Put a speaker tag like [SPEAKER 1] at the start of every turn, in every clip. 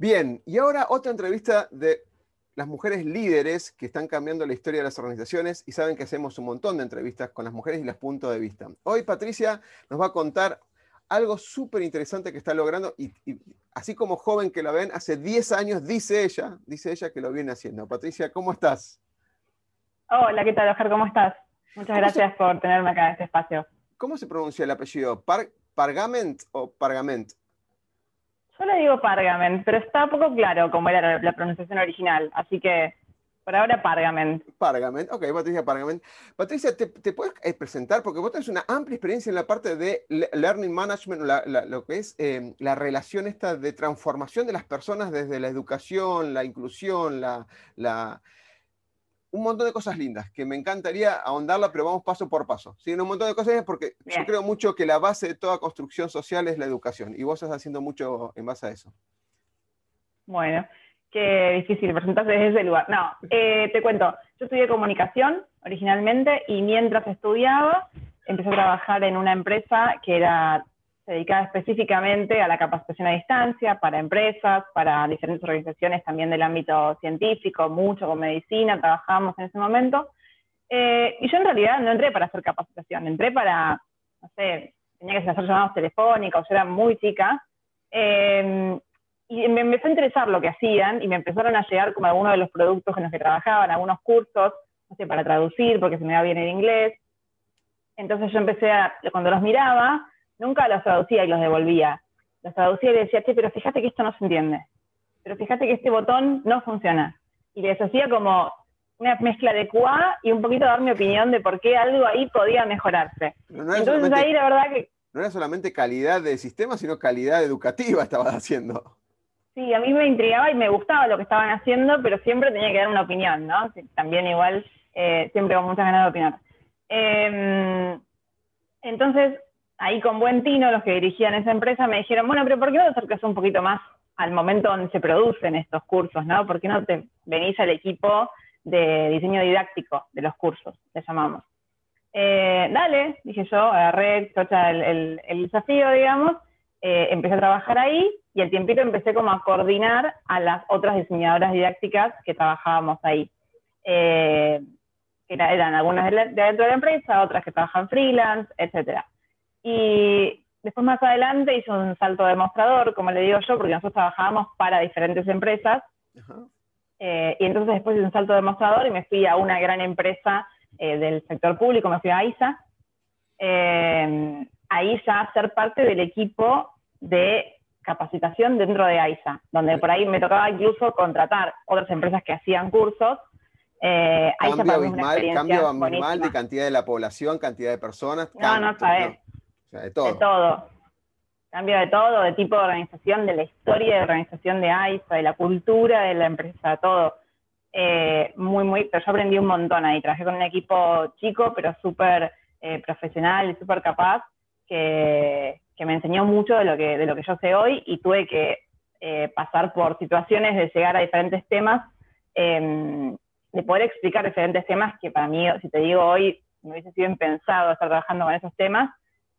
[SPEAKER 1] Bien, y ahora otra entrevista de las mujeres líderes que están cambiando la historia de las organizaciones y saben que hacemos un montón de entrevistas con las mujeres y los puntos de vista. Hoy Patricia nos va a contar algo súper interesante que está logrando y, así como joven que lo ven, hace 10 años dice ella, dice ella que lo viene haciendo. Patricia, ¿cómo estás?
[SPEAKER 2] Hola, ¿qué tal, Oscar? ¿Cómo estás? Muchas gracias por tenerme acá en este espacio.
[SPEAKER 1] ¿Cómo se pronuncia el apellido? ¿Pargament o Pargament?
[SPEAKER 2] Yo le digo Pargament, pero está poco claro cómo era la pronunciación original, así que por ahora Pargament.
[SPEAKER 1] Pargament, ok, Patricia Pargament. Patricia, ¿te, puedes eh, presentar? Porque vos tenés una amplia experiencia en la parte de Learning Management, lo que es em, la relación esta de transformación de las personas desde la educación, la inclusión, la, la un montón de cosas lindas que me encantaría ahondarla, pero vamos paso por paso. ¿sí? Un montón de cosas porque yo creo mucho que la base de toda construcción social es la educación y vos estás haciendo mucho en base a eso.
[SPEAKER 2] Bueno, qué difícil presentarse desde ese lugar. No, eh, te cuento, yo estudié comunicación originalmente y mientras estudiaba empecé a trabajar en una empresa que era dedicada específicamente a la capacitación a distancia para empresas, para diferentes organizaciones también del ámbito científico, mucho con medicina, trabajamos en ese momento. Eh, y yo en realidad no entré para hacer capacitación, entré para, no sé, tenía que hacer llamados telefónicos, yo era muy chica. Eh, y me empezó a interesar lo que hacían y me empezaron a llegar como algunos de los productos en los que trabajaban, algunos cursos, no sé, para traducir, porque se me da bien el inglés. Entonces yo empecé a, cuando los miraba, Nunca los traducía y los devolvía. Los traducía y le decía, che, pero fíjate que esto no se entiende. Pero fíjate que este botón no funciona. Y les hacía como una mezcla de QA y un poquito dar mi opinión de por qué algo ahí podía mejorarse. Entonces ahí la verdad que...
[SPEAKER 1] No era solamente calidad de sistema, sino calidad educativa estabas haciendo.
[SPEAKER 2] Sí, a mí me intrigaba y me gustaba lo que estaban haciendo, pero siempre tenía que dar una opinión, ¿no? También igual, eh, siempre con muchas ganas de opinar. Em, entonces, ahí con buen tino, los que dirigían esa empresa me dijeron, bueno, pero ¿por qué no te acercas un poquito más al momento donde se producen estos cursos, ¿no? ¿Por qué no te venís al equipo de diseño didáctico de los cursos, le llamamos? Eh, dale, dije yo, agarré el, el, desafío, digamos, eh, empecé a trabajar ahí y al tiempito empecé como a coordinar a las otras diseñadoras didácticas que trabajábamos ahí. Eh, eran algunas de, dentro de la empresa, otras que trabajan freelance, etcétera. Y después más adelante hice un salto demostrador, como le digo yo, porque nosotros trabajábamos para diferentes empresas. Eh, y entonces después hice un salto demostrador y me fui a una gran empresa eh, del sector público, me fui a AISA. Eh, ahí ya a ser parte del equipo de capacitación dentro de AISA, donde por ahí me tocaba incluso contratar otras empresas que hacían cursos.
[SPEAKER 1] cambio abismal, cambio abismal de cantidad de la población, cantidad de personas.
[SPEAKER 2] No, no sabes de todo. De todo. Cambio de todo, de tipo de organización, de la historia de organización de AISA, de la cultura de la empresa, todo. Eh, muy, muy, pero yo aprendí un montón ahí. Trabajé con un equipo chico, pero súper eh, profesional y súper capaz, que, me enseñó mucho de lo que, de lo que yo sé hoy y tuve que eh, pasar por situaciones de llegar a diferentes temas, em, de poder explicar diferentes temas que para mí, si te digo hoy, me hubiese sido impensado estar trabajando con esos temas,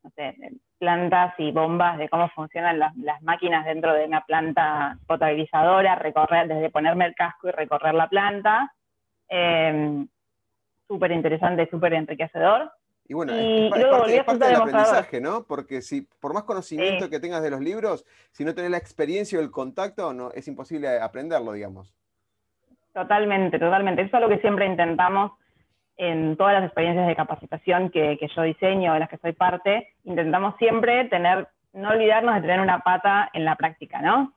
[SPEAKER 2] no sé, plantas y bombas de cómo funcionan las, máquinas dentro de una planta potabilizadora, recorrer, desde ponerme el casco y recorrer la planta. Em, súper interesante, súper enriquecedor.
[SPEAKER 1] Y bueno, es, parte, del aprendizaje, ¿no? Porque si, por más conocimiento que tengas de los libros, si no tenés la experiencia o el contacto, no, es imposible aprenderlo, digamos.
[SPEAKER 2] Totalmente, totalmente. Eso es lo que siempre intentamos en todas las experiencias de capacitación que, que yo diseño, de las que soy parte, intentamos siempre tener, no olvidarnos de tener una pata en la práctica, ¿no?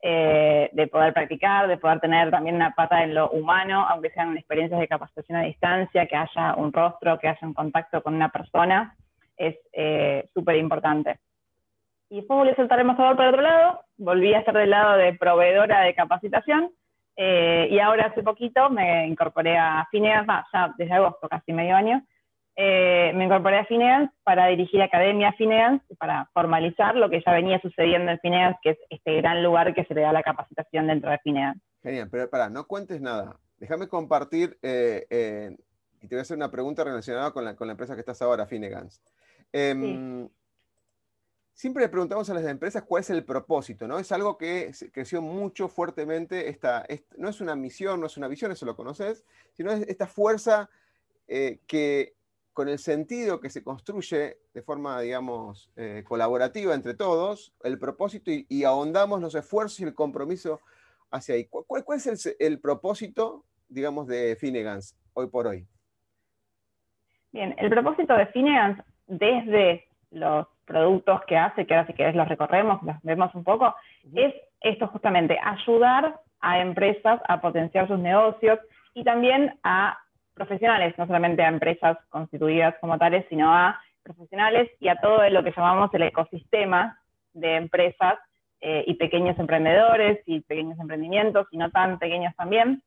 [SPEAKER 2] Eh, de poder practicar, de poder tener también una pata en lo humano, aunque sean experiencias de capacitación a distancia, que haya un rostro, que haya un contacto con una persona, es eh, súper importante. Y después volví a saltar el mostrador para otro lado, volví a estar del lado de proveedora de capacitación, eh, y ahora hace poquito me incorporé a Fineas, ya desde agosto, casi medio año, eh, me incorporé a Finance para dirigir Academia Finance, para formalizar lo que ya venía sucediendo en Finance, que es este gran lugar que se le da la capacitación dentro de Finance.
[SPEAKER 1] Genial, pero para, no cuentes nada. Déjame compartir, eh, eh, y te voy a hacer una pregunta relacionada con la, con la empresa que estás ahora, Finegans. Em, siempre le preguntamos a las empresas cuál es el propósito, ¿no? Es algo que creció mucho fuertemente, esta, no es una misión, no es una visión, eso lo conoces, sino es esta fuerza que con el sentido que se construye de forma, digamos, eh, colaborativa entre todos, el propósito y, ahondamos los esfuerzos y el compromiso hacia ahí. ¿Cuál, es el, propósito, digamos, de Finegans hoy por hoy?
[SPEAKER 2] Bien, el propósito de Finegans desde los productos que hace, que ahora si querés los recorremos, los vemos un poco, es esto justamente, ayudar a empresas a potenciar sus negocios y también a profesionales, no solamente a empresas constituidas como tales, sino a profesionales y a todo lo que llamamos el ecosistema de empresas eh, y pequeños emprendedores y pequeños emprendimientos, y no tan pequeños también,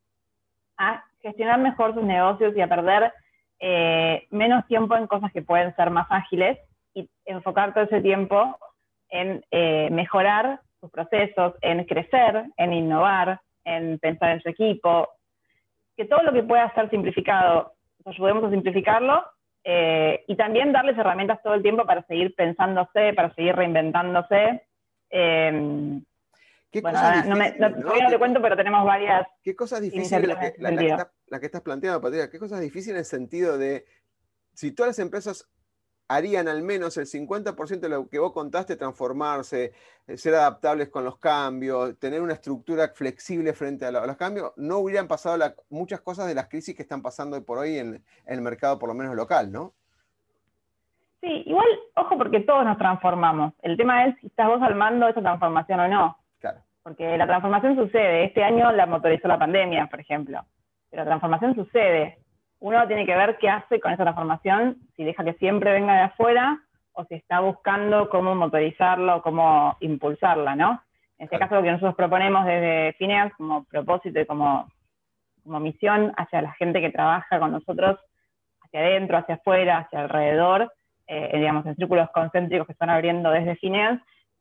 [SPEAKER 2] a gestionar mejor sus negocios y a perder eh, menos tiempo en cosas que pueden ser más ágiles y enfocar todo ese tiempo en eh, mejorar sus procesos, en crecer, en innovar, en pensar en su equipo, que todo lo que pueda ser simplificado, nos ayudemos a simplificarlo eh, y también darles herramientas todo el tiempo para seguir pensándose, para seguir reinventándose. Eh,
[SPEAKER 1] ¿Qué bueno, cosas
[SPEAKER 2] no, me, no, te cuento, pero tenemos varias.
[SPEAKER 1] ¿Qué cosas difíciles la que, la, la que estás planteando, Patricia? ¿Qué cosas difíciles en el sentido de si todas las empresas harían al menos el 50% de lo que vos contaste, transformarse, eh, ser adaptables con los cambios, tener una estructura flexible frente a, los cambios, no hubieran pasado muchas cosas de las crisis que están pasando hoy por hoy en, el mercado, por lo menos local, ¿no?
[SPEAKER 2] Sí, igual, ojo, porque todos nos transformamos. El tema es si estás vos al mando de esa transformación o no.
[SPEAKER 1] Claro.
[SPEAKER 2] Porque la transformación sucede. Este año la motorizó la pandemia, por ejemplo. Pero la transformación sucede uno tiene que ver qué hace con esa transformación, si deja que siempre venga de afuera o si está buscando cómo motorizarlo, cómo impulsarla, ¿no? En este caso lo que nosotros proponemos desde Fineas como propósito y como, como misión hacia la gente que trabaja con nosotros, hacia adentro, hacia afuera, hacia alrededor, eh, digamos, en círculos concéntricos que están abriendo desde Fineas,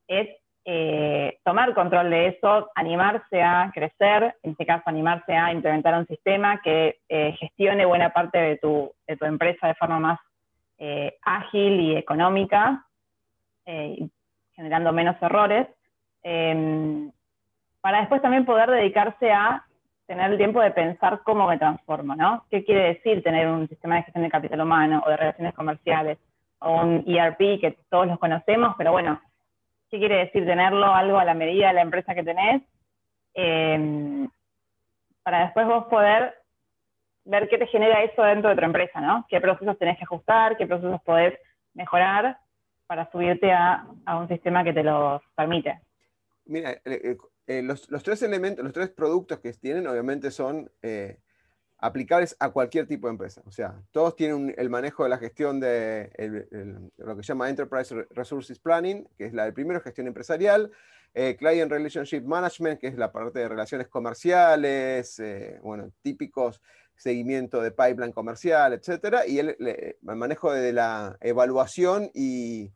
[SPEAKER 2] es eh, tomar control de eso, animarse a crecer, en este caso animarse a implementar un sistema que eh, gestione buena parte de tu, empresa de forma más eh, ágil y económica, generando menos errores, em, para después también poder dedicarse a tener el tiempo de pensar cómo me transformo, ¿no? ¿Qué quiere decir tener un sistema de gestión de capital humano o de relaciones comerciales o un ERP que todos los conocemos, pero bueno, qué quiere decir tenerlo algo a la medida de la empresa que tenés, em, para después vos poder ver qué te genera eso dentro de tu empresa, ¿no? ¿Qué procesos tenés que ajustar, qué procesos podés mejorar para subirte a, un sistema que te lo permite?
[SPEAKER 1] Mira, eh, eh, los, tres elementos, los tres productos que tienen obviamente son eh, aplicables a cualquier tipo de empresa. O sea, todos tienen el manejo de la gestión de lo que se llama Enterprise Resources Planning, que es la del primero, gestión empresarial, eh, Client Relationship Management, que es la parte de relaciones comerciales, eh, bueno, típicos seguimiento de pipeline comercial, etcétera, y el, manejo de la evaluación y,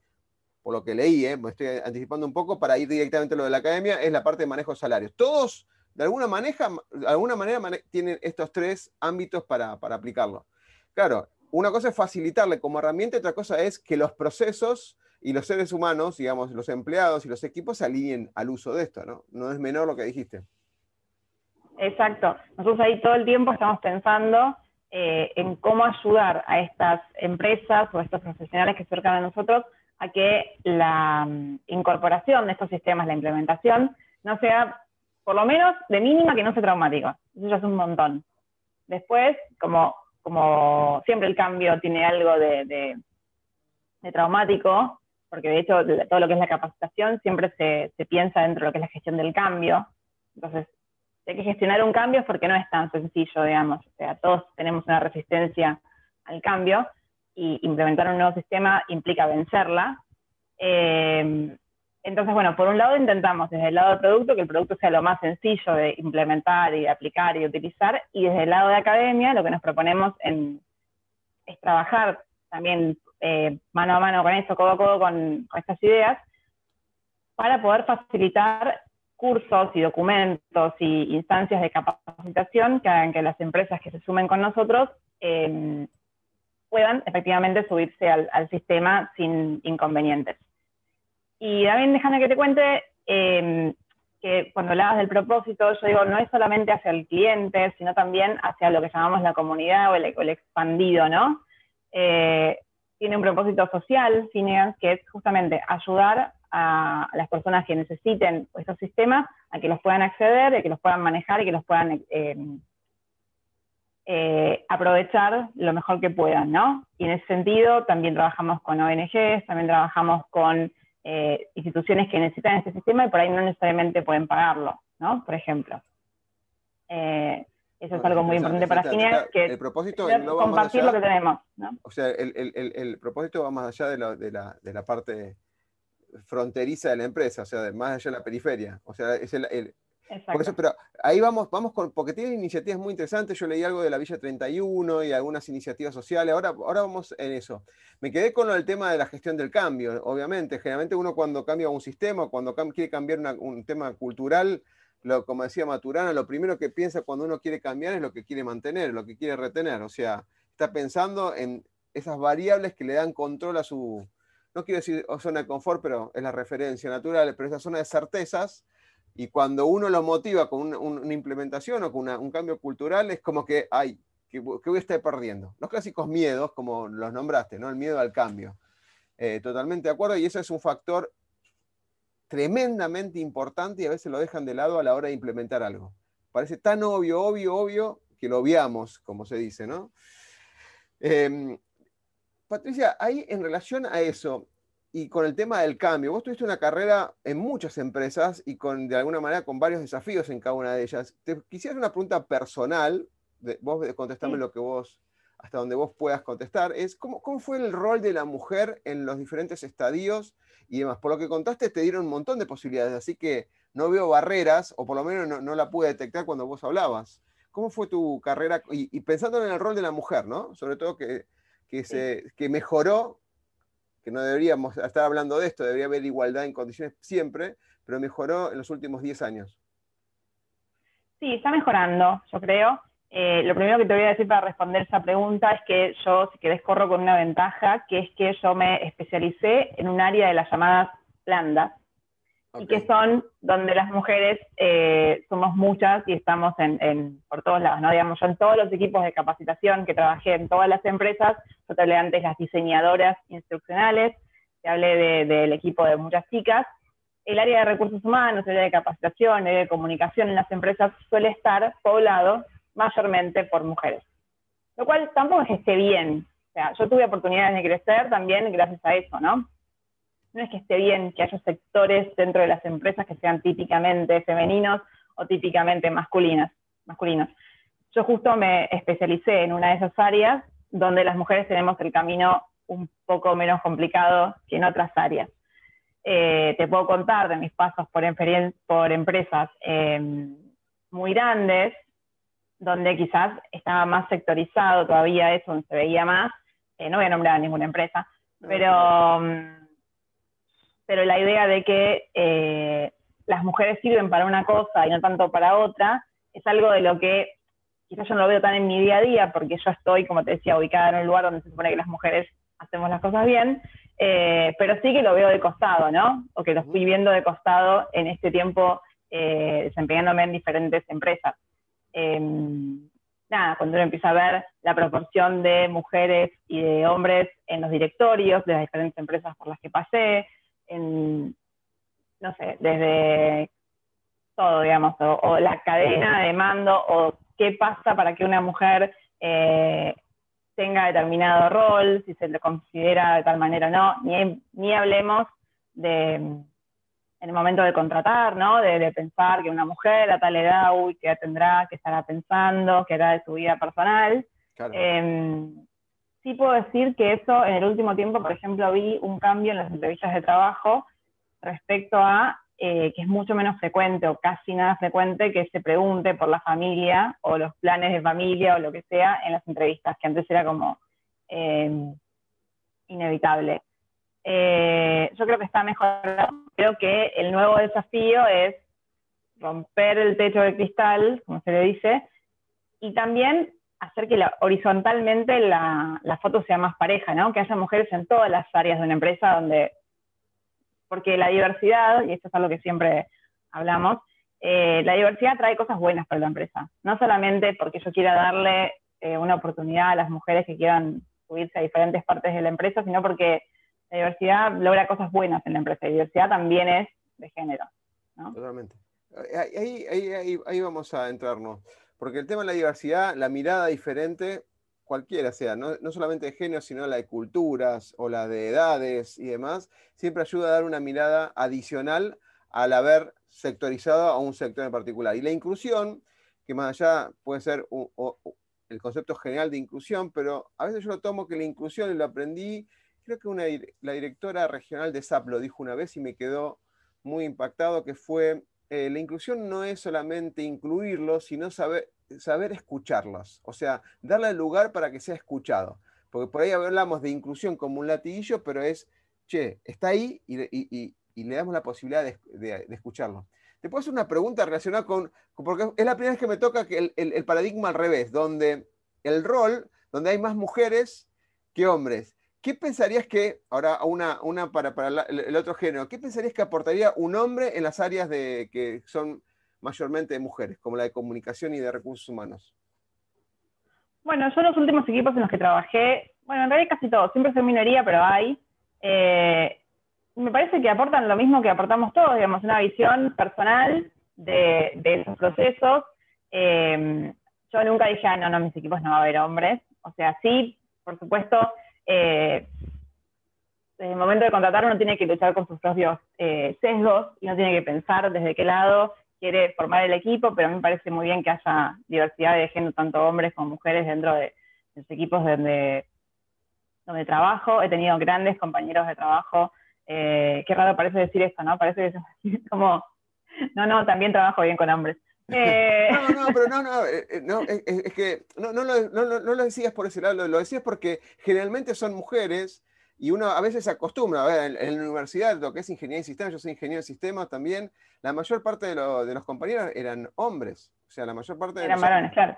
[SPEAKER 1] por lo que leí, eh, me estoy anticipando un poco para ir directamente a lo de la academia, es la parte de manejo de salarios. Todos de alguna, maneja, alguna manera tienen estos tres ámbitos para, aplicarlo. Claro, una cosa es facilitarle como herramienta, otra cosa es que los procesos y los seres humanos, digamos, los empleados y los equipos se alineen al uso de esto, ¿no? No es menor lo que dijiste.
[SPEAKER 2] Exacto. Nosotros ahí todo el tiempo estamos pensando eh, en cómo ayudar a estas empresas o a estos profesionales que se acercan a nosotros a que la mm, incorporación de estos sistemas, la implementación, no sea por lo menos de mínima que no sea traumático. Eso es un montón. Después, como como siempre el cambio tiene algo de, traumático, porque de hecho todo lo que es la capacitación siempre se, piensa dentro de lo que es la gestión del cambio. Entonces, si hay que gestionar un cambio es porque no es tan sencillo, digamos. O sea, todos tenemos una resistencia al cambio y implementar un nuevo sistema implica vencerla. Eh, entonces, bueno, por un lado intentamos desde el lado del producto que el producto sea lo más sencillo de implementar y de aplicar y utilizar, y desde el lado de academia lo que nos proponemos es trabajar también eh, mano a mano con esto, codo a codo con, estas ideas, para poder facilitar cursos y documentos y instancias de capacitación que hagan que las empresas que se sumen con nosotros em, puedan efectivamente subirse al sistema sin inconvenientes. Y también déjame que te cuente em, que cuando hablabas del propósito, yo digo, no es solamente hacia el cliente, sino también hacia lo que llamamos la comunidad o el, expandido, ¿no? Eh, tiene un propósito social, Fineas, que es justamente ayudar a, las personas que necesiten estos sistemas a que los puedan acceder, a que los puedan manejar y que los puedan em, eh, aprovechar lo mejor que puedan, ¿no? Y en ese sentido también trabajamos con ONGs, también trabajamos con eh, instituciones que necesitan este sistema y por ahí no necesariamente pueden pagarlo, ¿no? Por ejemplo. Eh, eso es algo muy importante para Fineas, que
[SPEAKER 1] el propósito
[SPEAKER 2] compartir lo que tenemos. ¿no?
[SPEAKER 1] O sea, el, el, el, propósito va más allá de la, de, la, de la, parte fronteriza de la empresa, o sea, más allá de la periferia. O sea, es el, pero ahí vamos, vamos con, porque tienen iniciativas muy interesantes. Yo leí algo de la Villa 31 y algunas iniciativas sociales. Ahora, ahora vamos en eso. Me quedé con el tema de la gestión del cambio, obviamente. Generalmente uno cuando cambia un sistema, cuando quiere cambiar un tema cultural, lo, como decía Maturana, lo primero que piensa cuando uno quiere cambiar es lo que quiere mantener, lo que quiere retener. O sea, está pensando en esas variables que le dan control a su, no quiero decir zona de confort, pero es la referencia natural, pero esa zona de certezas y cuando uno lo motiva con una, implementación o con un cambio cultural, es como que, ay, que, voy a estar perdiendo. Los clásicos miedos, como los nombraste, ¿no? El miedo al cambio. Eh, totalmente de acuerdo, y eso es un factor tremendamente importante y a veces lo dejan de lado a la hora de implementar algo. Parece tan obvio, obvio, obvio, que lo obviamos, como se dice, ¿no? Em, Patricia, ahí en relación a eso, y con el tema del cambio. Vos tuviste una carrera en muchas empresas y con, de alguna manera con varios desafíos en cada una de ellas. Te quisiera una pregunta personal, de, vos contestame lo que vos, hasta donde vos puedas contestar, es ¿cómo, ¿cómo, fue el rol de la mujer en los diferentes estadios y demás? Por lo que contaste te dieron un montón de posibilidades, así que no veo barreras, o por lo menos no, la pude detectar cuando vos hablabas. ¿Cómo fue tu carrera? Y, pensando en el rol de la mujer, ¿no? Sobre todo que, que, se, que mejoró que no deberíamos estar hablando de esto, debería haber igualdad en condiciones siempre, pero mejoró en los últimos 10 años.
[SPEAKER 2] Sí, está mejorando, yo creo. Eh, lo primero que te voy a decir para responder esa pregunta es que yo, si querés, corro con una ventaja, que es que yo me especialicé en un área de las llamadas blandas, y que son donde las mujeres eh, somos muchas y estamos en, por todos lados, ¿no? Digamos, yo en todos los equipos de capacitación que trabajé en todas las empresas, yo te hablé antes las diseñadoras instruccionales, te hablé del equipo de muchas chicas, el área de recursos humanos, el área de capacitación, el área de comunicación en las empresas suele estar poblado mayormente por mujeres. Lo cual tampoco es que esté bien. O sea, yo tuve oportunidades de crecer también gracias a eso, ¿no? No es que esté bien que haya sectores dentro de las empresas que sean típicamente femeninos o típicamente masculinas, masculinos. Yo justo me especialicé en una de esas áreas donde las mujeres tenemos el camino un poco menos complicado que en otras áreas. Eh, te puedo contar de mis pasos por, por empresas em, muy grandes, donde quizás estaba más sectorizado todavía eso, donde se veía más. Eh, no voy a nombrar a ninguna empresa, pero pero la idea de que eh, las mujeres sirven para una cosa y no tanto para otra, es algo de lo que quizás yo no lo veo tan en mi día a día, porque yo estoy, como te decía, ubicada en un lugar donde se supone que las mujeres hacemos las cosas bien, eh, pero sí que lo veo de costado, ¿no? O que lo estoy viendo de costado en este tiempo eh, desempeñándome en diferentes empresas. Em, nada, cuando uno empieza a ver la proporción de mujeres y de hombres en los directorios de las diferentes empresas por las que pasé, en, no sé, desde todo, digamos, o, la cadena de mando, o qué pasa para que una mujer eh, tenga determinado rol, si se le considera de tal manera o no, ni, ni hablemos de en el momento de contratar, ¿no? De, pensar que una mujer a tal edad, uy, ¿qué tendrá? ¿Qué estará pensando? ¿Qué hará de su vida personal? Em, sí puedo decir que eso en el último tiempo, por ejemplo, vi un cambio en las entrevistas de trabajo respecto a eh, que es mucho menos frecuente o casi nada frecuente que se pregunte por la familia o los planes de familia o lo que sea en las entrevistas, que antes era como eh, inevitable. Eh, yo creo que está mejorando. Creo que el nuevo desafío es romper el techo de cristal, como se le dice, y también hacer que horizontalmente la, la, foto sea más pareja, ¿no? Que haya mujeres en todas las áreas de una empresa donde porque la diversidad, y esto es algo que siempre hablamos, eh, la diversidad trae cosas buenas para la empresa. No solamente porque yo quiera darle eh, una oportunidad a las mujeres que quieran subirse a diferentes partes de la empresa, sino porque la diversidad logra cosas buenas en la empresa. La diversidad también es de género.
[SPEAKER 1] Totalmente. Ahí, ahí, ahí, vamos a entrarnos. Porque el tema de la diversidad, la mirada diferente, cualquiera sea, no, solamente de género, sino la de culturas o la de edades y demás, siempre ayuda a dar una mirada adicional al haber sectorizado a un sector en particular. Y la inclusión, que más allá puede ser el concepto general de inclusión, pero a veces yo lo tomo que la inclusión, y lo aprendí, creo que la directora regional de SAP lo dijo una vez y me quedó muy impactado, que fue, eh, la inclusión no es solamente incluirlo, sino saber, escucharlos, o sea, darle lugar para que sea escuchado. Porque por ahí hablamos de inclusión como un latiguillo, pero es, che, está ahí y, le damos la posibilidad de, escucharlo. Te puedo hacer una pregunta relacionada con, porque es la primera vez que me toca el, paradigma al revés, donde el rol, donde hay más mujeres que hombres. ¿Qué pensarías que, ahora una, una para, para el otro género, qué pensarías que aportaría un hombre en las áreas de, que son mayormente de mujeres, como la de comunicación y de recursos humanos?
[SPEAKER 2] Bueno, yo los últimos equipos en los que trabajé, bueno, en realidad casi todos, siempre soy minoría, pero hay. Eh, me parece que aportan lo mismo que aportamos todos, digamos, una visión personal de, de esos procesos. Eh, yo nunca dije, ah, no, no, mis equipos no va a haber hombres. O sea, sí, por supuesto, eh, desde el momento de contratar uno tiene que luchar con sus propios sesgos y no tiene que pensar desde qué lado quiere formar el equipo, pero a mí me parece muy bien que haya diversidad de género, tanto hombres como mujeres, dentro de, los equipos donde, donde trabajo. He tenido grandes compañeros de trabajo. Eh, qué raro parece decir esto, ¿no? Parece que es como, no, no, también trabajo bien con hombres.
[SPEAKER 1] Eh, no, no, pero no, no, eh, no es, que no, no, lo, no, no, lo decías por ese lado, lo decías porque generalmente son mujeres y uno a veces se acostumbra, a ver, en, la universidad, lo que es ingeniería de sistemas, yo soy ingeniero de sistemas también, la mayor parte de, los compañeros eran hombres, o sea, la mayor parte de
[SPEAKER 2] Eran varones, claro.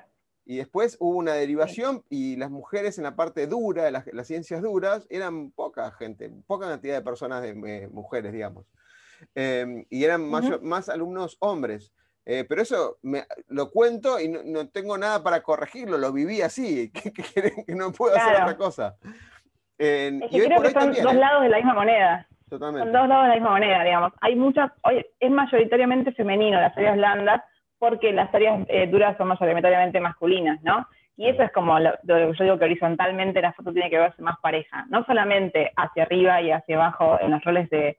[SPEAKER 1] Y después hubo una derivación y las mujeres en la parte dura, de las, ciencias duras, eran poca gente, poca cantidad de personas, de, mujeres, digamos. Em, y eran más, alumnos hombres. Eh, pero eso me, lo cuento y no, tengo nada para corregirlo, lo viví así, que, que, no puedo hacer otra cosa
[SPEAKER 2] es que creo que son dos ¿eh? lados de la misma moneda. Totalmente. Son dos lados de la misma moneda, digamos. Hay muchas, hoy es mayoritariamente femenino las áreas blandas porque las áreas eh, duras son mayoritariamente masculinas, ¿no? Y eso es como lo, que yo digo que horizontalmente la foto tiene que verse más pareja, no solamente hacia arriba y hacia abajo en los roles de,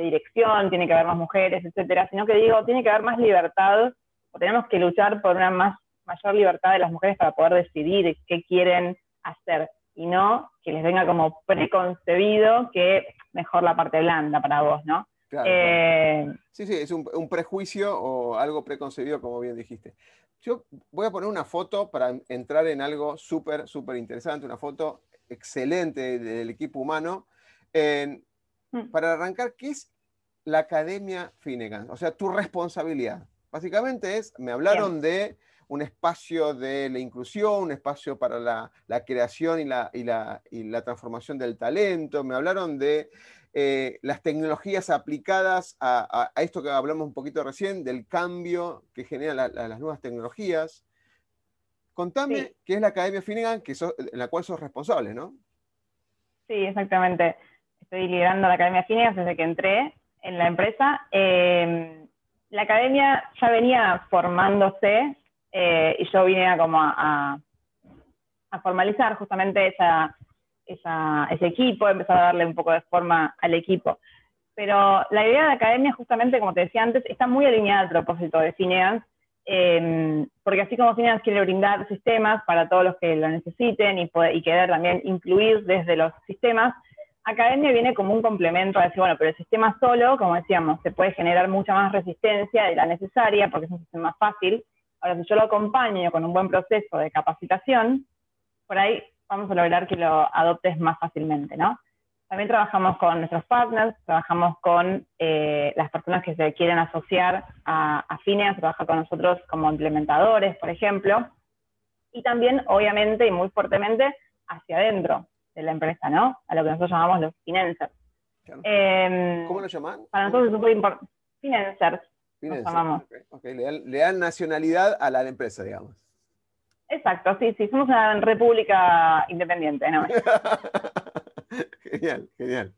[SPEAKER 2] dirección, tiene que haber más mujeres, etcétera, sino que digo, tiene que haber más libertad, o tenemos que luchar por una más, mayor libertad de las mujeres para poder decidir qué quieren hacer y no que les venga como preconcebido que mejor la parte blanda para vos, ¿no?
[SPEAKER 1] Eh, sí, sí, es un, prejuicio o algo preconcebido, como bien dijiste. Yo voy a poner una foto para entrar en algo súper, súper interesante, una foto excelente del equipo humano. Para arrancar, ¿qué es la Academia Finnegan? O sea, tu responsabilidad. Básicamente es, me hablaron de un espacio de la inclusión, un espacio para la, creación y la, y, la, transformación del talento. Me hablaron de eh, las tecnologías aplicadas a, esto que hablamos un poquito recién, del cambio que generan las nuevas tecnologías. Contame qué es la Academia Finnegan, que en la cual sos responsable, ¿no?
[SPEAKER 2] Sí, exactamente. Estoy liderando la Academia Finnegan desde que entré en la empresa. Eh, la academia ya venía formándose eh, y yo vine a como a, formalizar justamente esa, ese equipo, empezar a darle un poco de forma al equipo. Pero la idea de academia, justamente, como te decía antes, está muy alineada al propósito de Finance, em, porque así como Finance quiere brindar sistemas para todos los que lo necesiten y, y querer también incluir desde los sistemas, Academia viene como un complemento a decir, bueno, pero el sistema solo, como decíamos, se puede generar mucha más resistencia de la necesaria porque es un sistema fácil. Ahora, si yo lo acompaño con un buen proceso de capacitación, por ahí vamos a lograr que lo adoptes más fácilmente, ¿no? También trabajamos con nuestros partners, trabajamos con eh, las personas que se quieren asociar a, a Fineas, trabajar con nosotros como implementadores, por ejemplo, y también, obviamente, y muy fuertemente, hacia adentro de la empresa, ¿no? A lo que nosotros llamamos los financers.
[SPEAKER 1] Em, ¿Cómo lo llaman?
[SPEAKER 2] Para nosotros es súper importante. Financers.
[SPEAKER 1] llamamos. Le, dan, nacionalidad a la empresa, digamos.
[SPEAKER 2] Exacto, sí, sí, somos una república independiente, ¿no?
[SPEAKER 1] genial, genial.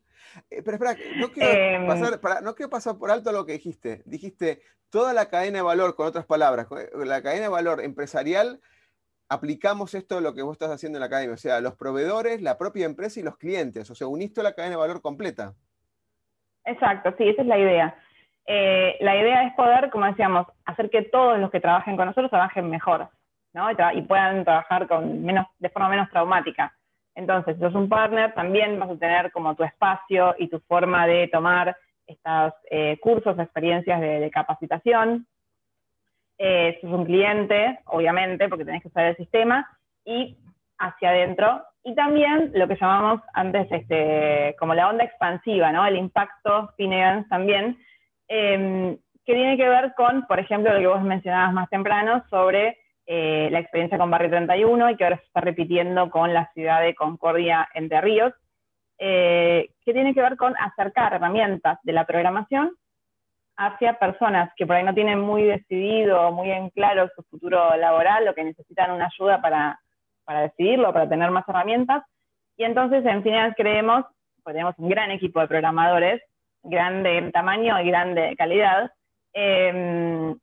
[SPEAKER 1] Eh, pero espera, no quiero, em, pasar, no quiero pasar por alto lo que dijiste. Dijiste toda la cadena de valor, con otras palabras, la cadena de valor empresarial, aplicamos esto lo que vos estás haciendo en la academia, o sea, los proveedores, la propia empresa y los clientes, o sea, uniste la cadena de valor completa.
[SPEAKER 2] Exacto, sí, esa es la idea. Eh, la idea es poder, como decíamos, hacer que todos los que trabajen con nosotros trabajen mejor, ¿no? Y, puedan trabajar con menos, de forma menos traumática. Entonces, si sos un partner, también vas a tener como tu espacio y tu forma de tomar estos eh, cursos, experiencias de, capacitación. Eh, sos un cliente, obviamente, porque tenés que usar el sistema, y hacia adentro. Y también lo que llamamos antes este, como la onda expansiva, ¿no? El impacto Finance también, em, que tiene que ver con, por ejemplo, lo que vos mencionabas más temprano sobre eh, la experiencia con Barrio 31 y que ahora se está repitiendo con la ciudad de Concordia Entre Ríos, eh, que tiene que ver con acercar herramientas de la programación hacia personas que por ahí no tienen muy decidido, muy en claro su futuro laboral o que necesitan una ayuda para, para decidirlo, para tener más herramientas. Y entonces en Finance creemos, pues tenemos un gran equipo de programadores, grande tamaño y grande de calidad, eh,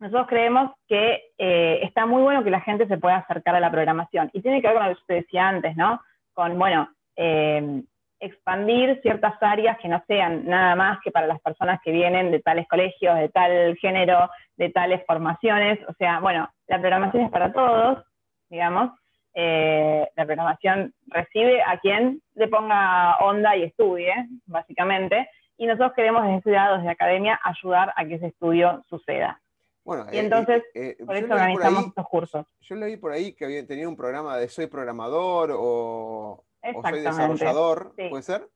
[SPEAKER 2] nosotros creemos que eh, está muy bueno que la gente se pueda acercar a la programación. Y tiene que ver con lo que usted decía antes, ¿no? Con, bueno, eh, expandir ciertas áreas que no sean nada más que para las personas que vienen de tales colegios, de tal género, de tales formaciones. O sea, bueno, la programación es para todos, digamos. Eh, la programación recibe a quien le ponga onda y estudie, básicamente. Y nosotros queremos desde lado, desde academia, ayudar a que ese estudio suceda. Bueno, y eh, entonces, eh, por eso organizamos estos cursos.
[SPEAKER 1] Yo leí por ahí que había tenido un programa de soy programador o, soy desarrollador, ¿puede ser?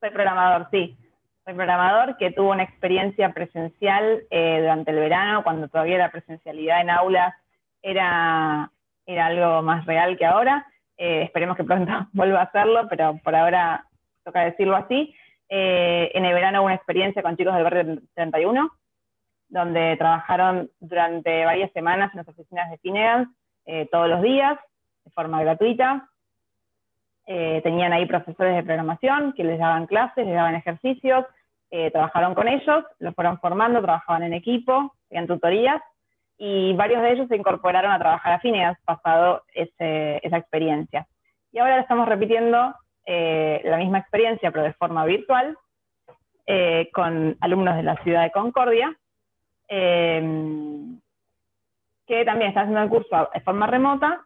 [SPEAKER 2] Soy programador, sí. Soy programador que tuvo una experiencia presencial eh, durante el verano, cuando todavía la presencialidad en aulas era, era algo más real que ahora. esperemos que pronto vuelva a hacerlo, pero por ahora toca decirlo así. en el verano hubo una experiencia con chicos del barrio 31, donde trabajaron durante varias semanas en las oficinas de eh, todos los días, de forma gratuita. Eh, tenían ahí profesores de programación que les daban clases, les daban ejercicios, eh, trabajaron con ellos, los fueron formando, trabajaban en equipo, en tutorías, y varios de ellos se incorporaron a trabajar a Finance pasado esa experiencia. Y ahora estamos repitiendo la misma experiencia, pero de forma virtual, con alumnos de la ciudad de Concordia, Em, que también está haciendo el curso de forma remota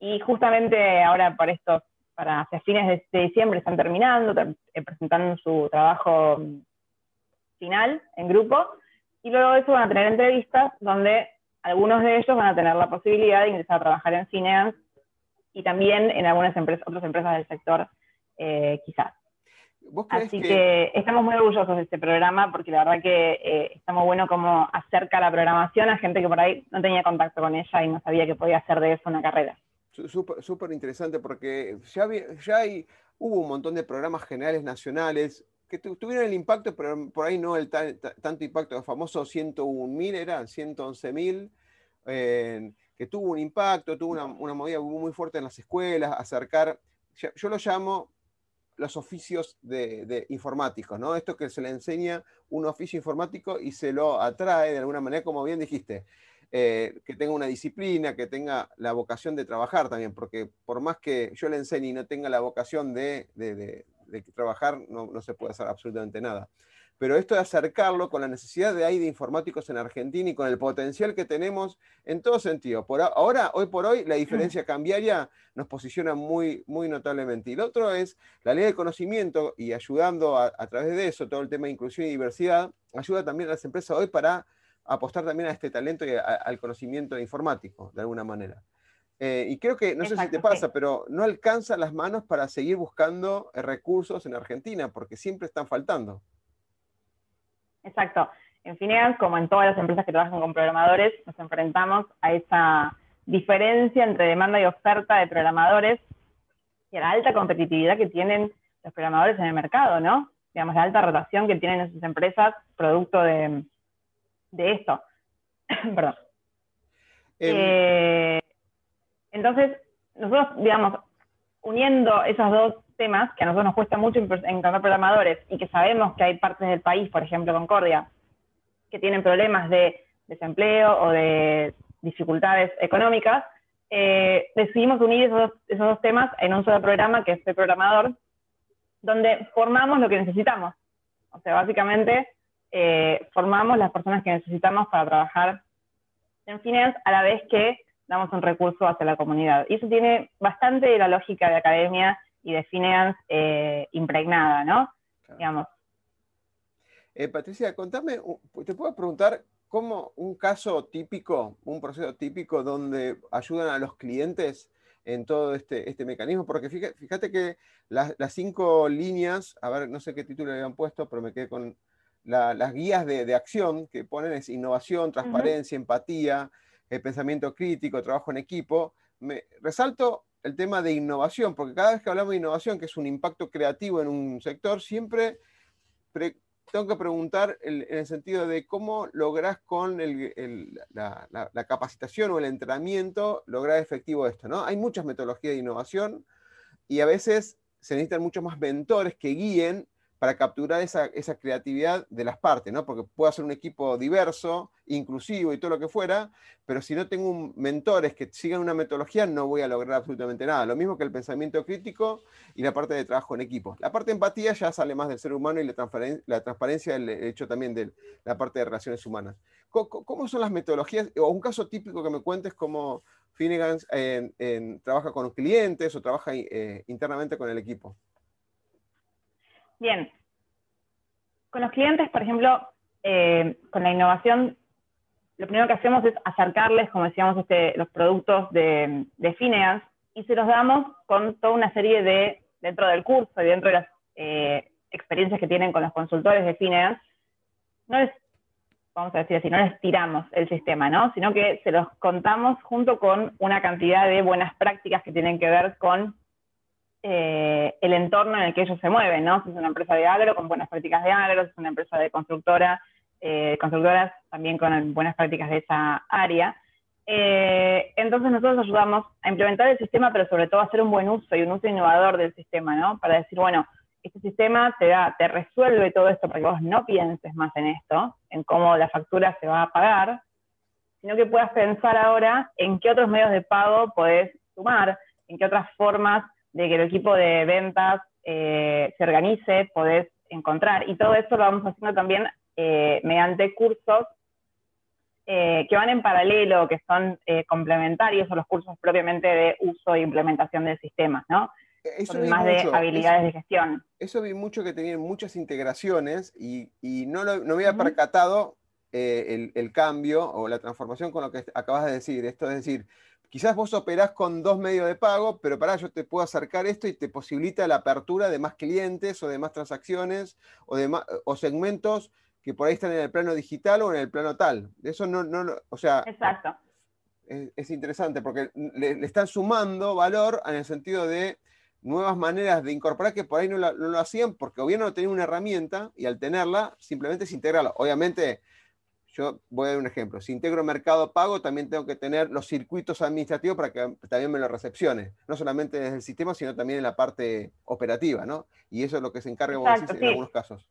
[SPEAKER 2] y justamente ahora por estos, para hacia fines de, diciembre están terminando, eh, presentando su trabajo final en grupo y luego de eso van a tener entrevistas donde algunos de ellos van a tener la posibilidad de ingresar a trabajar en Finance y también en algunas empresas, otras empresas del sector eh, quizás. Así que... estamos muy orgullosos de este programa porque la verdad que eh, está muy bueno como acerca la programación a gente que por ahí no tenía contacto con ella y no sabía que podía hacer de eso una carrera.
[SPEAKER 1] Súper interesante porque ya, ya hay, hubo un montón de programas generales nacionales que tuvieron el impacto, pero por ahí no el tanto impacto, el famoso 101.000 eran 111.000, eh, que tuvo un impacto, tuvo una, una movida muy fuerte en las escuelas, acercar, yo lo llamo los oficios de, informáticos, ¿no? Esto que se le enseña un oficio informático y se lo atrae de alguna manera, como bien dijiste. Eh, que tenga una disciplina, que tenga la vocación de trabajar también, porque por más que yo le enseñe y no tenga la vocación de, trabajar, no, se puede hacer absolutamente nada. Pero esto de acercarlo con la necesidad de ahí de informáticos en Argentina y con el potencial que tenemos en todo sentido. Por ahora, hoy por hoy, la diferencia cambiaria nos posiciona muy, muy notablemente. Y lo otro es la ley del conocimiento y ayudando a, a través de eso, todo el tema de inclusión y diversidad, ayuda también a las empresas hoy para apostar también a este talento y al conocimiento informático, de alguna manera. Eh, y creo que, no sé si te pasa, pero no alcanza las manos para seguir buscando eh, recursos en Argentina, porque siempre están faltando.
[SPEAKER 2] Exacto. En Fineas, como en todas las empresas que trabajan con programadores, nos enfrentamos a esa diferencia entre demanda y oferta de programadores y a la alta competitividad que tienen los programadores en el mercado, ¿no? Digamos, la alta rotación que tienen esas empresas producto de, de esto. Perdón. Em, eh, entonces, nosotros, digamos, uniendo esos dos temas, que a nosotros nos cuesta mucho encontrar programadores y que sabemos que hay partes del país, por ejemplo Concordia, que tienen problemas de desempleo o de dificultades económicas, eh, decidimos unir esos, esos dos temas en un solo programa que es el programador, donde formamos lo que necesitamos. O sea, básicamente eh, formamos las personas que necesitamos para trabajar en finance a la vez que damos un recurso hacia la comunidad. Y eso tiene bastante de la lógica de academia y de finance eh, impregnada, ¿no? Digamos.
[SPEAKER 1] Eh, Patricia, contame, te puedo preguntar cómo un caso típico, un proceso típico donde ayudan a los clientes en todo este, este mecanismo, porque fíjate, que las, las, cinco líneas, a ver, no sé qué título le habían puesto, pero me quedé con las guías de, acción que ponen es innovación, transparencia, empatía, el pensamiento crítico, trabajo en equipo. Me, resalto el tema de innovación, porque cada vez que hablamos de innovación, que es un impacto creativo en un sector, siempre tengo que preguntar en el sentido de cómo lográs con la, la, capacitación o el entrenamiento lograr efectivo esto. ¿no? Hay muchas metodologías de innovación y a veces se necesitan muchos más mentores que guíen para capturar esa, creatividad de las partes, ¿no? Porque puedo hacer un equipo diverso, inclusivo y todo lo que fuera, pero si no tengo mentores que sigan una metodología, no voy a lograr absolutamente nada. Lo mismo que el pensamiento crítico y la parte de trabajo en equipo. La parte de empatía ya sale más del ser humano y la, transparencia, el hecho también de la parte de relaciones humanas. ¿Cómo, son las metodologías? O un caso típico que me cuentes cómo Finnegan trabaja con los clientes o trabaja eh, internamente con el equipo.
[SPEAKER 2] Bien. Con los clientes, por ejemplo, eh, con la innovación, lo primero que hacemos es acercarles, como decíamos, este, los productos de, de y se los damos con toda una serie de, dentro del curso y dentro de las eh, experiencias que tienen con los consultores de Fineas, no les, vamos a decir así, no les tiramos el sistema, ¿no? Sino que se los contamos junto con una cantidad de buenas prácticas que tienen que ver con eh, el entorno en el que ellos se mueven, ¿no? Si es una empresa de agro, con buenas prácticas de agro, si es una empresa de constructora, eh, constructoras también con buenas prácticas de esa área. Eh, entonces nosotros ayudamos a implementar el sistema, pero sobre todo a hacer un buen uso y un uso innovador del sistema, ¿no? Para decir, bueno, este sistema te da, te resuelve todo esto para que vos no pienses más en esto, en cómo la factura se va a pagar, sino que puedas pensar ahora en qué otros medios de pago podés sumar, en qué otras formas de que el equipo de ventas eh, se organice, podés encontrar. Y todo eso lo vamos haciendo también eh, mediante cursos eh, que van en paralelo, que son complementarios a los cursos propiamente de uso e implementación del sistema, ¿no? Eso más de habilidades de gestión.
[SPEAKER 1] Eso vi mucho que tenían muchas integraciones y, no, lo, no había percatado el, el, cambio o la transformación con lo que acabas de decir. Esto es decir, quizás vos operás con dos medios de pago, pero para yo te puedo acercar esto y te posibilita la apertura de más clientes o de más transacciones o, de o segmentos que por ahí están en el plano digital o en el plano tal. Eso no, no o sea...
[SPEAKER 2] Exacto.
[SPEAKER 1] Es, interesante porque le, están sumando valor en el sentido de nuevas maneras de incorporar que por ahí no, no lo hacían porque o bien no tenían una herramienta y al tenerla simplemente es integrarla. Obviamente yo voy a dar un ejemplo. Si integro mercado pago, también tengo que tener los circuitos administrativos para que también me lo recepcione. No solamente desde el sistema, sino también en la parte operativa, ¿no? Y eso es lo que se encarga, vos en algunos casos.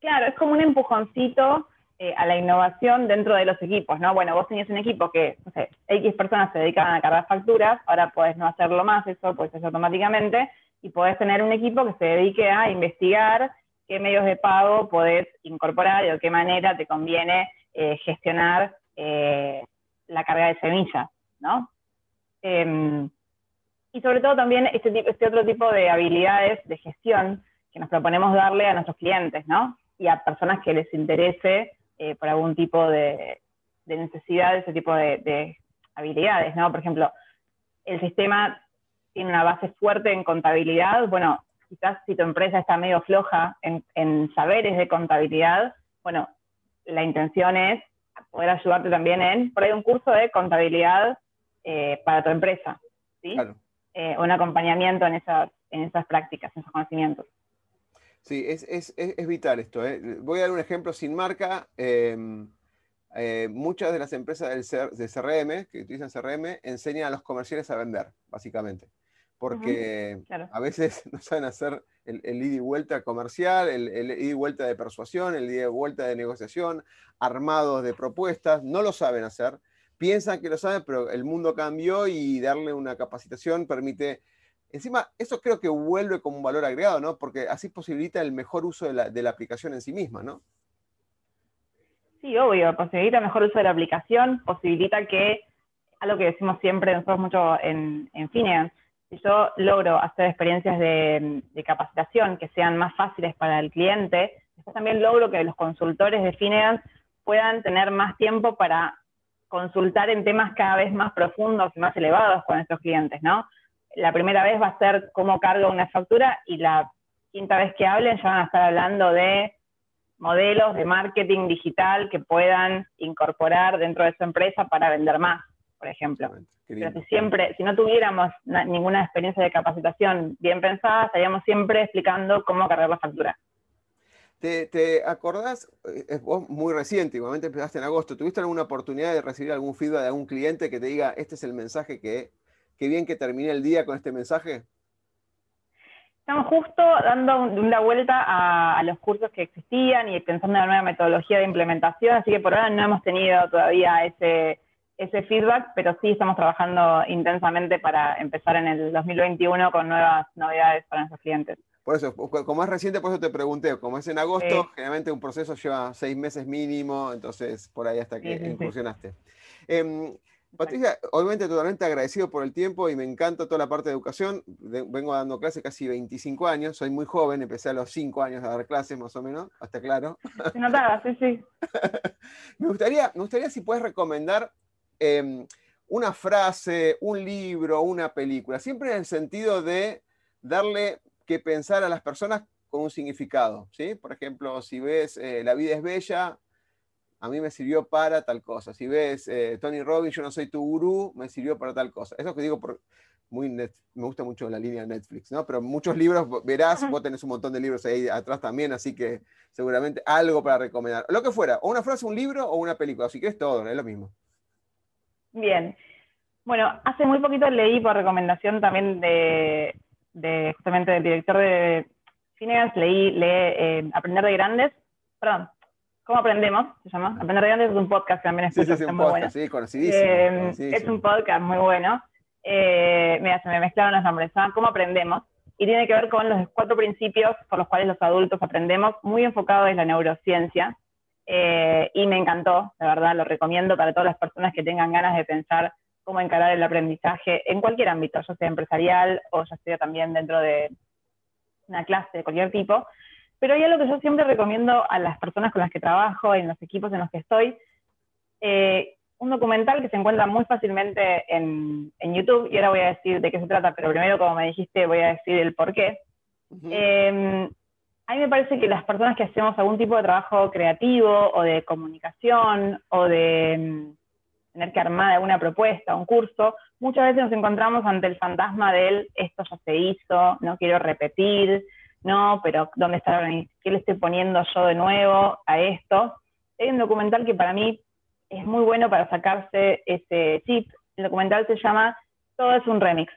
[SPEAKER 2] Claro, es como un empujoncito eh, a la innovación dentro de los equipos, ¿no? Bueno, vos tenías un equipo que, no sé, X personas se dedicaban a cargar facturas, ahora podés no hacerlo más, eso puedes hacer automáticamente, y podés tener un equipo que se dedique a investigar qué medios de pago podés incorporar y de qué manera te conviene eh, gestionar eh, la carga de semillas, ¿no? Em, y sobre todo también este, este otro tipo de habilidades de gestión que nos proponemos darle a nuestros clientes, ¿no? Y a personas que les interese eh, por algún tipo de, necesidad de ese tipo de, habilidades, ¿no? Por ejemplo, el sistema tiene una base fuerte en contabilidad, bueno, quizás si tu empresa está medio floja en, saberes de contabilidad, bueno, la intención es poder ayudarte también en, por ahí, un curso de contabilidad eh, para tu empresa, ¿sí? Eh, un acompañamiento en esas, en esas prácticas, en esos conocimientos.
[SPEAKER 1] Sí, es, vital esto. ¿eh? Voy a dar un ejemplo sin marca. Em, eh, muchas de las empresas del de CRM, que utilizan CRM, enseñan a los comerciales a vender, básicamente. Porque a veces no saben hacer el, ida y vuelta comercial, el, el, ida y vuelta de persuasión, el ida y vuelta de negociación, armados de propuestas, no lo saben hacer. Piensan que lo saben, pero el mundo cambió y darle una capacitación permite Encima, eso creo que vuelve como un valor agregado, ¿no? Porque así posibilita el mejor uso de la, aplicación en sí misma, ¿no?
[SPEAKER 2] Sí, obvio, posibilita el mejor uso de la aplicación, posibilita que, algo que decimos siempre nosotros mucho en, en Finance, yo logro hacer experiencias de, capacitación que sean más fáciles para el cliente, después también logro que los consultores de Finance puedan tener más tiempo para consultar en temas cada vez más profundos y más elevados con nuestros clientes, ¿no? la primera vez va a ser cómo cargo una factura y la quinta vez que hablen ya van a estar hablando de modelos de marketing digital que puedan incorporar dentro de su empresa para vender más, por ejemplo. Pero si siempre, si no tuviéramos ninguna experiencia de capacitación bien pensada, estaríamos siempre explicando cómo cargar la factura.
[SPEAKER 1] ¿Te, acordás? Eh, es vos muy reciente, igualmente empezaste en agosto. ¿Tuviste alguna oportunidad de recibir algún feedback de algún cliente que te diga, este es el mensaje que Qué bien que termine el día con este mensaje.
[SPEAKER 2] Estamos justo dando una vuelta a, los cursos que existían y pensando en la nueva metodología de implementación, así que por ahora no hemos tenido todavía ese, ese feedback, pero sí estamos trabajando intensamente para empezar en el 2021 con nuevas novedades para nuestros clientes.
[SPEAKER 1] Por eso, como es reciente, por eso te pregunté, como es en agosto, generalmente un proceso lleva seis meses mínimo, entonces por ahí hasta que incursionaste. Em, Patricia, obviamente totalmente agradecido por el tiempo y me encanta toda la parte de educación. vengo dando clases casi 25 años, soy muy joven, empecé a los 5 años a dar clases más o menos, hasta claro.
[SPEAKER 2] Se notaba, sí, sí.
[SPEAKER 1] me, gustaría, me gustaría si puedes recomendar em, una frase, un libro, una película, siempre en el sentido de darle que pensar a las personas con un significado. ¿sí? Por ejemplo, si ves eh, La vida es bella, a mí me sirvió para tal cosa. Si ves eh, Tony Robbins, yo no soy tu gurú, me sirvió para tal cosa. Eso que digo, por, muy me gusta mucho la línea de Netflix, ¿no? Pero muchos libros, verás, vos tenés un montón de libros ahí atrás también, así que seguramente algo para recomendar. Lo que fuera, o una frase, un libro o una película, si quieres todo, es lo mismo.
[SPEAKER 2] Bien. Bueno, hace muy poquito leí por recomendación también de, justamente del director de Finance, leí, eh, Aprender de Grandes, perdón, ¿Cómo aprendemos? Se llama. Aprender de Grandes es un podcast que también escucho,
[SPEAKER 1] sí, sí, sí, un podcast, Sí, conocidísimo, eh,
[SPEAKER 2] Es un podcast muy bueno. Eh, mira, se me mezclaron los nombres. Se llama ¿Cómo aprendemos? Y tiene que ver con los cuatro principios por los cuales los adultos aprendemos, muy enfocado en la neurociencia. Eh, y me encantó, de verdad, lo recomiendo para todas las personas que tengan ganas de pensar cómo encarar el aprendizaje en cualquier ámbito, ya sea empresarial o ya sea también dentro de una clase de cualquier tipo. Pero hay algo que yo siempre recomiendo a las personas con las que trabajo, en los equipos en los que estoy, eh, un documental que se encuentra muy fácilmente en, YouTube, y ahora voy a decir de qué se trata, pero primero, como me dijiste, voy a decir el por qué. Em, a mí me parece que las personas que hacemos algún tipo de trabajo creativo o de comunicación o de em, tener que armar alguna propuesta, un curso, muchas veces nos encontramos ante el fantasma del esto ya se hizo, no quiero repetir, no, pero ¿dónde está ¿Qué le estoy poniendo yo de nuevo a esto? Hay un documental que para mí es muy bueno para sacarse ese chip. El documental se llama Todo es un remix.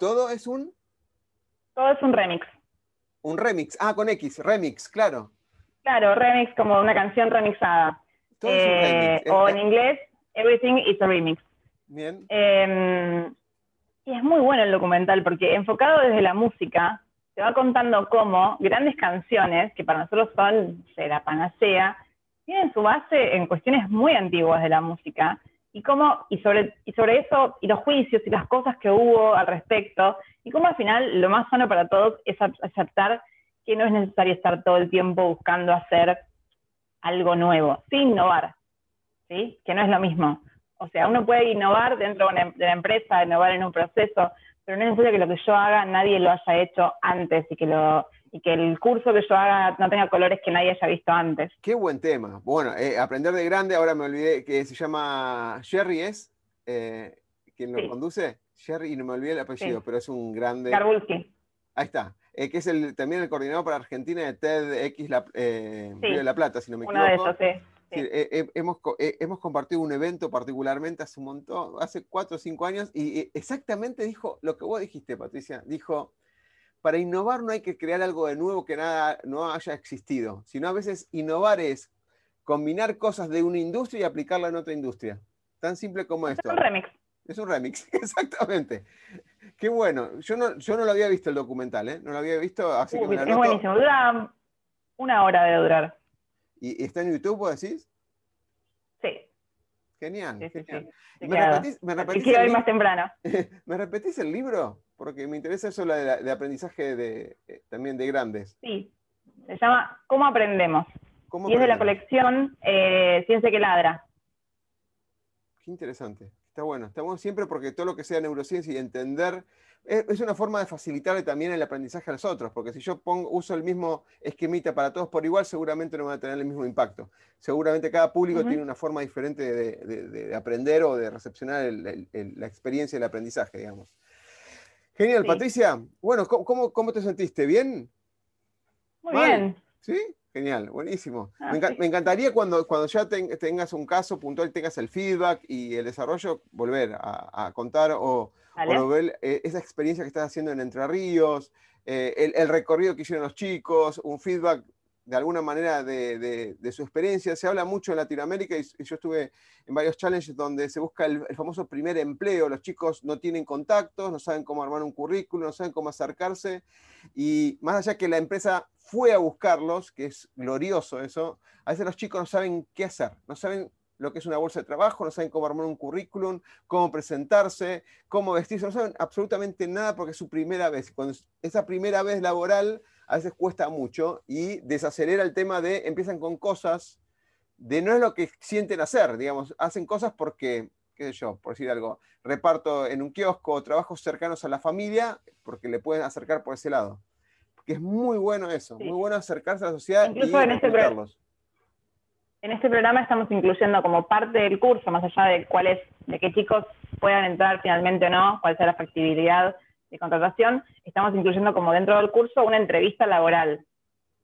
[SPEAKER 1] ¿Todo es un?
[SPEAKER 2] Todo es un remix.
[SPEAKER 1] Un remix. Ah, con X, remix, claro.
[SPEAKER 2] Claro, remix como una canción remixada. Eh, o en inglés, Everything is a Remix.
[SPEAKER 1] Bien.
[SPEAKER 2] Em, y es muy bueno el documental porque enfocado desde la música, te va contando cómo grandes canciones, que para nosotros son de la panacea, tienen su base en cuestiones muy antiguas de la música y cómo, y sobre, y sobre eso, y los juicios y las cosas que hubo al respecto, y cómo al final lo más sano para todos es aceptar que no es necesario estar todo el tiempo buscando hacer algo nuevo, sin innovar, ¿sí? Que no es lo mismo. O sea, uno puede innovar dentro de la empresa, innovar en un proceso, pero no es necesario que lo que yo haga nadie lo haya hecho antes y que lo y que el curso que yo haga no tenga colores que nadie haya visto antes.
[SPEAKER 1] Qué buen tema. Bueno, eh, aprender de grande, ahora me olvidé que se llama Jerry es eh, quien lo conduce. Jerry, y no me olvidé el apellido, pero es un grande.
[SPEAKER 2] Garbulski.
[SPEAKER 1] Ahí está. Eh, que es el, también el coordinador para Argentina de TEDx la, eh, de la Plata, si no me equivoco.
[SPEAKER 2] Uno de esos, sí.
[SPEAKER 1] Eh, hemos, hemos, compartido un evento particularmente hace un montón, hace cuatro o cinco años, y exactamente dijo lo que vos dijiste, Patricia. Dijo, para innovar no hay que crear algo de nuevo que nada no haya existido, sino a veces innovar es combinar cosas de una industria y aplicarla en otra industria. Tan simple como esto.
[SPEAKER 2] Es un remix.
[SPEAKER 1] Es un remix, exactamente. Qué bueno. Yo no, yo no lo había visto el documental, ¿eh? No lo había visto, así que me
[SPEAKER 2] Es buenísimo. Dura una hora de durar.
[SPEAKER 1] ¿Y está en YouTube, vos decís?
[SPEAKER 2] Sí.
[SPEAKER 1] Genial.
[SPEAKER 2] ¿Me repetís, me repetís más temprano.
[SPEAKER 1] ¿Me repetís el libro? Porque me interesa eso de, de aprendizaje de, eh, también de grandes.
[SPEAKER 2] Sí, se llama ¿Cómo aprendemos? y es de la colección eh, Ciencia que ladra.
[SPEAKER 1] Qué interesante. Está bueno, está bueno siempre porque todo lo que sea neurociencia y entender es una forma de facilitarle también el aprendizaje a los otros, porque si yo pongo, uso el mismo esquemita para todos por igual, seguramente no va a tener el mismo impacto. Seguramente cada público tiene una forma diferente de, aprender o de recepcionar la experiencia del aprendizaje, digamos. Genial, Patricia. Bueno, ¿cómo, ¿cómo, te sentiste? ¿Bien?
[SPEAKER 2] Muy bien.
[SPEAKER 1] ¿Sí? Genial, buenísimo. Ah, me, encantaría cuando, cuando ya tengas un caso puntual, tengas el feedback y el desarrollo, volver a, contar o, ver eh, esa experiencia que estás haciendo en Entre Ríos, eh, el, recorrido que hicieron los chicos, un feedback de alguna manera de, su experiencia. Se habla mucho en Latinoamérica y, yo estuve en varios challenges donde se busca el, famoso primer empleo. Los chicos no tienen contactos, no saben cómo armar un currículum, no saben cómo acercarse. Y más allá que la empresa fue a buscarlos, que es glorioso eso, a veces los chicos no saben qué hacer, no saben lo que es una bolsa de trabajo, no saben cómo armar un currículum, cómo presentarse, cómo vestirse, no saben absolutamente nada porque es su primera vez. Cuando esa primera vez laboral a veces cuesta mucho y desacelera el tema de empiezan con cosas de no es lo que sienten hacer, digamos, hacen cosas porque, qué sé yo, por decir algo, reparto en un kiosco, trabajos cercanos a la familia, porque le pueden acercar por ese lado. Que es muy bueno eso, muy bueno acercarse a la sociedad
[SPEAKER 2] Incluso
[SPEAKER 1] y
[SPEAKER 2] en este, en este programa estamos incluyendo como parte del curso, más allá de cuál es, de qué chicos puedan entrar finalmente o no, cuál sea la factibilidad de contratación, estamos incluyendo como dentro del curso una entrevista laboral,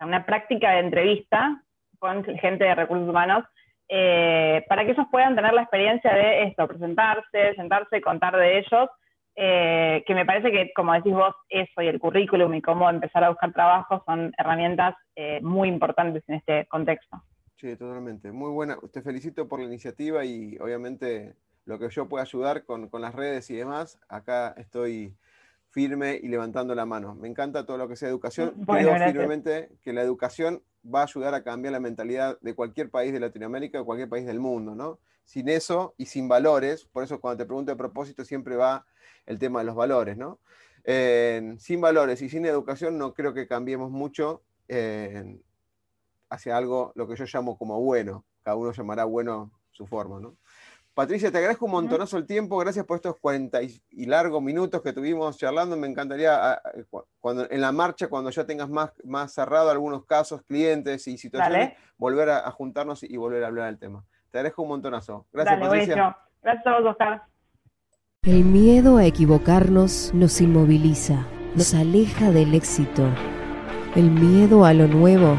[SPEAKER 2] una práctica de entrevista con gente de recursos humanos, eh, para que ellos puedan tener la experiencia de esto, presentarse, sentarse, contar de ellos eh, que me parece que, como decís vos, eso y el currículum y cómo empezar a buscar trabajo son herramientas eh, muy importantes en este contexto.
[SPEAKER 1] Sí, totalmente. Muy buena. Te felicito por la iniciativa y obviamente lo que yo pueda ayudar con, con las redes y demás, acá estoy firme y levantando la mano. Me encanta todo lo que sea educación. Creo firmemente que la educación va a ayudar a cambiar la mentalidad de cualquier país de Latinoamérica o cualquier país del mundo, ¿no? Sin eso y sin valores, por eso cuando te pregunto de propósito siempre va el tema de los valores, ¿no? sin valores y sin educación no creo que cambiemos mucho hacia algo, lo que yo llamo como bueno. Cada uno llamará bueno su forma, ¿no? Patricia, te agradezco un montonazo el tiempo, gracias por estos 40 y largos minutos que tuvimos charlando. Me encantaría cuando, en la marcha, cuando ya tengas más, más cerrado algunos casos, clientes y situaciones, volver a, juntarnos y volver a hablar del tema. Te agradezco un montonazo. Gracias, Patricia.
[SPEAKER 2] Gracias a vos, Oscar.
[SPEAKER 3] El miedo a equivocarnos nos inmoviliza, nos aleja del éxito. El miedo a lo nuevo